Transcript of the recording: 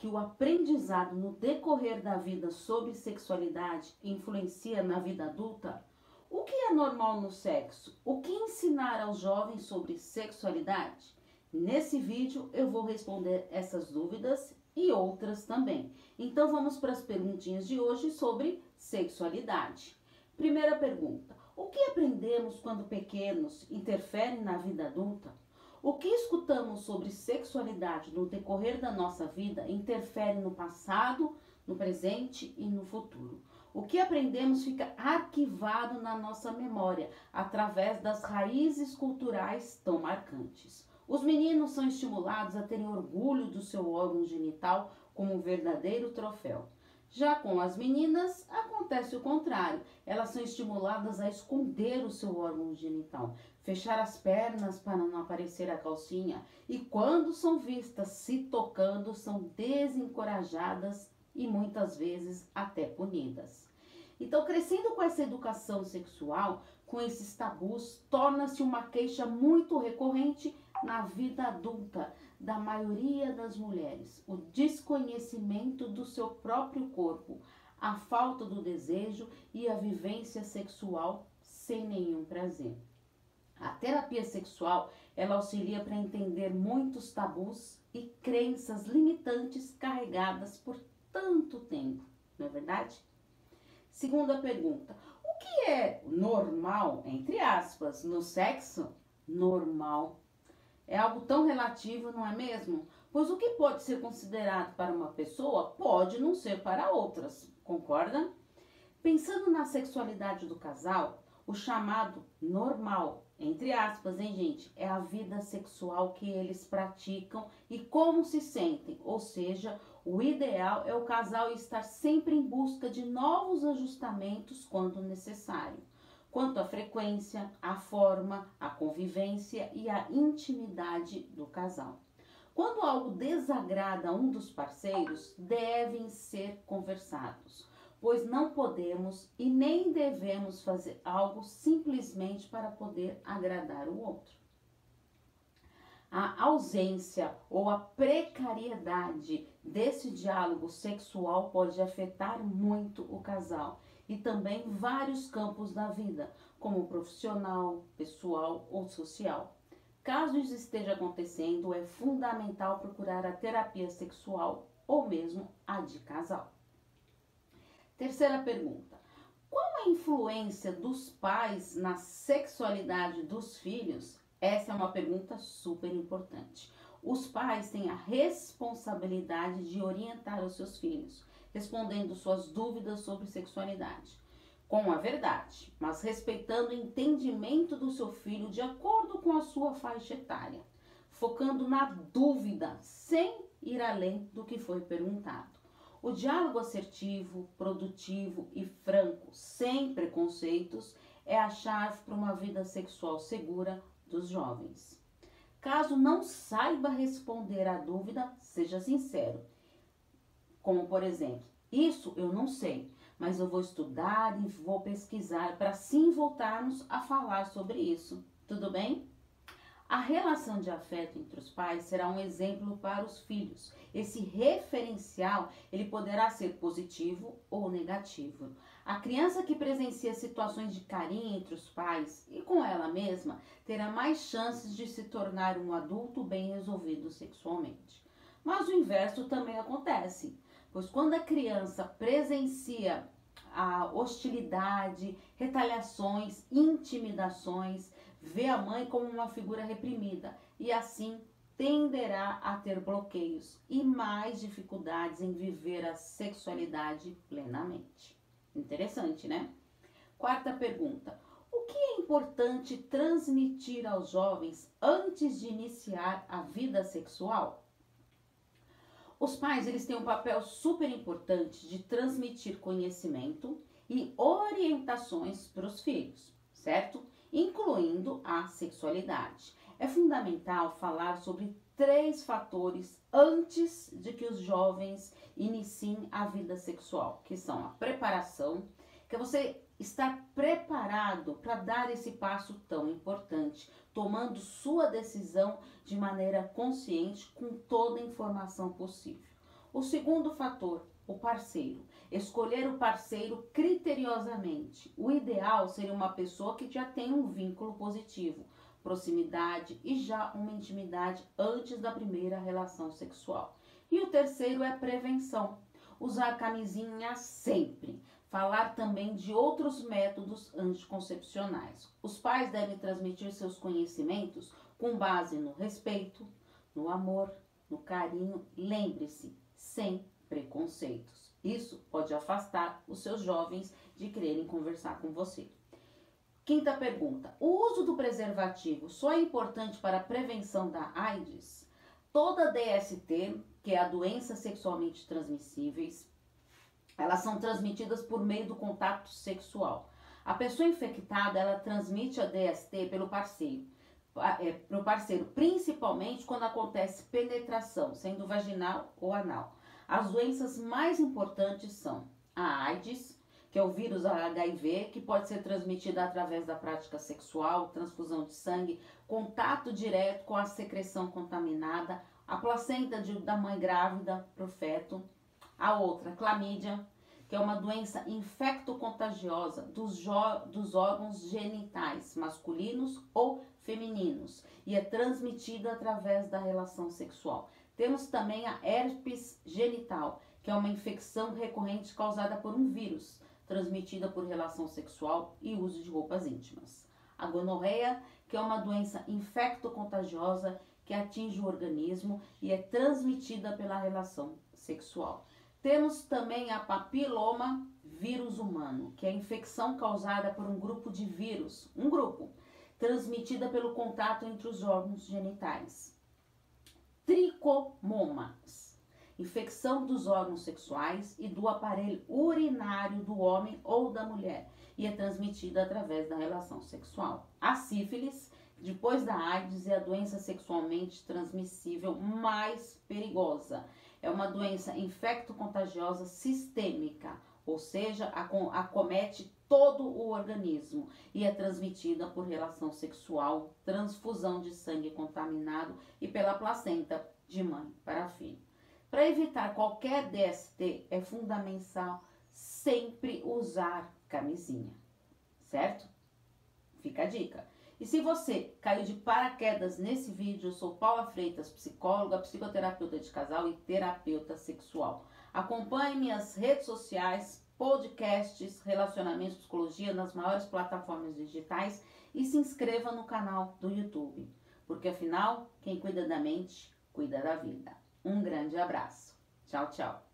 que o aprendizado no decorrer da vida sobre sexualidade influencia na vida adulta? O que é normal no sexo? O que ensinar aos jovens sobre sexualidade? Nesse vídeo eu vou responder essas dúvidas e outras também. Então vamos para as perguntinhas de hoje sobre sexualidade. Primeira pergunta: O que aprendemos quando pequenos interfere na vida adulta? O que escutamos sobre sexualidade no decorrer da nossa vida interfere no passado, no presente e no futuro. O que aprendemos fica arquivado na nossa memória através das raízes culturais tão marcantes. Os meninos são estimulados a terem orgulho do seu órgão genital como um verdadeiro troféu. Já com as meninas, acontece o contrário. Elas são estimuladas a esconder o seu órgão genital, fechar as pernas para não aparecer a calcinha e, quando são vistas se tocando, são desencorajadas e muitas vezes até punidas. Então, crescendo com essa educação sexual, com esses tabus, torna-se uma queixa muito recorrente na vida adulta da maioria das mulheres. O desconhecimento do seu próprio corpo, a falta do desejo e a vivência sexual sem nenhum prazer. A terapia sexual, ela auxilia para entender muitos tabus e crenças limitantes carregadas por tanto tempo, não é verdade? Segunda pergunta: o que é normal, entre aspas, no sexo? Normal. É algo tão relativo, não é mesmo? Pois o que pode ser considerado para uma pessoa pode não ser para outras, concorda? Pensando na sexualidade do casal, o chamado normal, entre aspas, hein, gente, é a vida sexual que eles praticam e como se sentem, ou seja, o ideal é o casal estar sempre em busca de novos ajustamentos quando necessário, quanto à frequência, à forma, à convivência e à intimidade do casal. Quando algo desagrada um dos parceiros, devem ser conversados, pois não podemos e nem devemos fazer algo simplesmente para poder agradar o outro a ausência ou a precariedade desse diálogo sexual pode afetar muito o casal e também vários campos da vida, como profissional, pessoal ou social. Caso isso esteja acontecendo, é fundamental procurar a terapia sexual ou mesmo a de casal. Terceira pergunta: qual a influência dos pais na sexualidade dos filhos essa é uma pergunta super importante. Os pais têm a responsabilidade de orientar os seus filhos, respondendo suas dúvidas sobre sexualidade, com a verdade, mas respeitando o entendimento do seu filho de acordo com a sua faixa etária, focando na dúvida, sem ir além do que foi perguntado. O diálogo assertivo, produtivo e franco, sem preconceitos, é a chave para uma vida sexual segura, dos jovens. Caso não saiba responder à dúvida, seja sincero. Como, por exemplo, isso eu não sei, mas eu vou estudar e vou pesquisar para sim voltarmos a falar sobre isso. Tudo bem? A relação de afeto entre os pais será um exemplo para os filhos. Esse referencial, ele poderá ser positivo ou negativo. A criança que presencia situações de carinho entre os pais e com ela mesma terá mais chances de se tornar um adulto bem resolvido sexualmente. Mas o inverso também acontece, pois quando a criança presencia a hostilidade, retaliações, intimidações, vê a mãe como uma figura reprimida e assim tenderá a ter bloqueios e mais dificuldades em viver a sexualidade plenamente. Interessante, né? Quarta pergunta: o que é importante transmitir aos jovens antes de iniciar a vida sexual? Os pais, eles têm um papel super importante de transmitir conhecimento e orientações para os filhos, certo? Incluindo a sexualidade. É fundamental falar sobre três fatores antes de que os jovens iniciem a vida sexual, que são a preparação, que é você estar preparado para dar esse passo tão importante, tomando sua decisão de maneira consciente com toda a informação possível. O segundo fator, o parceiro. Escolher o parceiro criteriosamente. O ideal seria uma pessoa que já tem um vínculo positivo, proximidade e já uma intimidade antes da primeira relação sexual. E o terceiro é prevenção. Usar camisinha sempre. Falar também de outros métodos anticoncepcionais. Os pais devem transmitir seus conhecimentos com base no respeito, no amor, no carinho. Lembre-se, sem preconceitos. Isso pode afastar os seus jovens de quererem conversar com você. Quinta pergunta: o uso do preservativo só é importante para a prevenção da AIDS? Toda DST, que é a doença sexualmente transmissíveis, elas são transmitidas por meio do contato sexual. A pessoa infectada, ela transmite a DST pelo parceiro, é, parceiro, principalmente quando acontece penetração, sendo vaginal ou anal. As doenças mais importantes são a AIDS, que é o vírus HIV, que pode ser transmitida através da prática sexual, transfusão de sangue, contato direto com a secreção contaminada, a placenta de, da mãe grávida para o feto, a outra, clamídia, que é uma doença infectocontagiosa dos, dos órgãos genitais masculinos ou femininos e é transmitida através da relação sexual. Temos também a herpes genital, que é uma infecção recorrente causada por um vírus, transmitida por relação sexual e uso de roupas íntimas. A gonorreia, que é uma doença infectocontagiosa que atinge o organismo e é transmitida pela relação sexual. Temos também a papiloma vírus humano, que é a infecção causada por um grupo de vírus, um grupo, transmitida pelo contato entre os órgãos genitais. Tricomomas, infecção dos órgãos sexuais e do aparelho urinário do homem ou da mulher, e é transmitida através da relação sexual. A sífilis, depois da AIDS, é a doença sexualmente transmissível mais perigosa. É uma doença infecto-contagiosa sistêmica, ou seja, acomete todo o organismo e é transmitida por relação sexual, transfusão de sangue contaminado e pela placenta de mãe para filho. Para evitar qualquer DST, é fundamental sempre usar camisinha, certo? Fica a dica. E se você caiu de paraquedas nesse vídeo, eu sou Paula Freitas, psicóloga, psicoterapeuta de casal e terapeuta sexual. Acompanhe minhas redes sociais, podcasts, relacionamentos, psicologia nas maiores plataformas digitais e se inscreva no canal do YouTube, porque afinal, quem cuida da mente, cuida da vida. Um grande abraço. Tchau, tchau.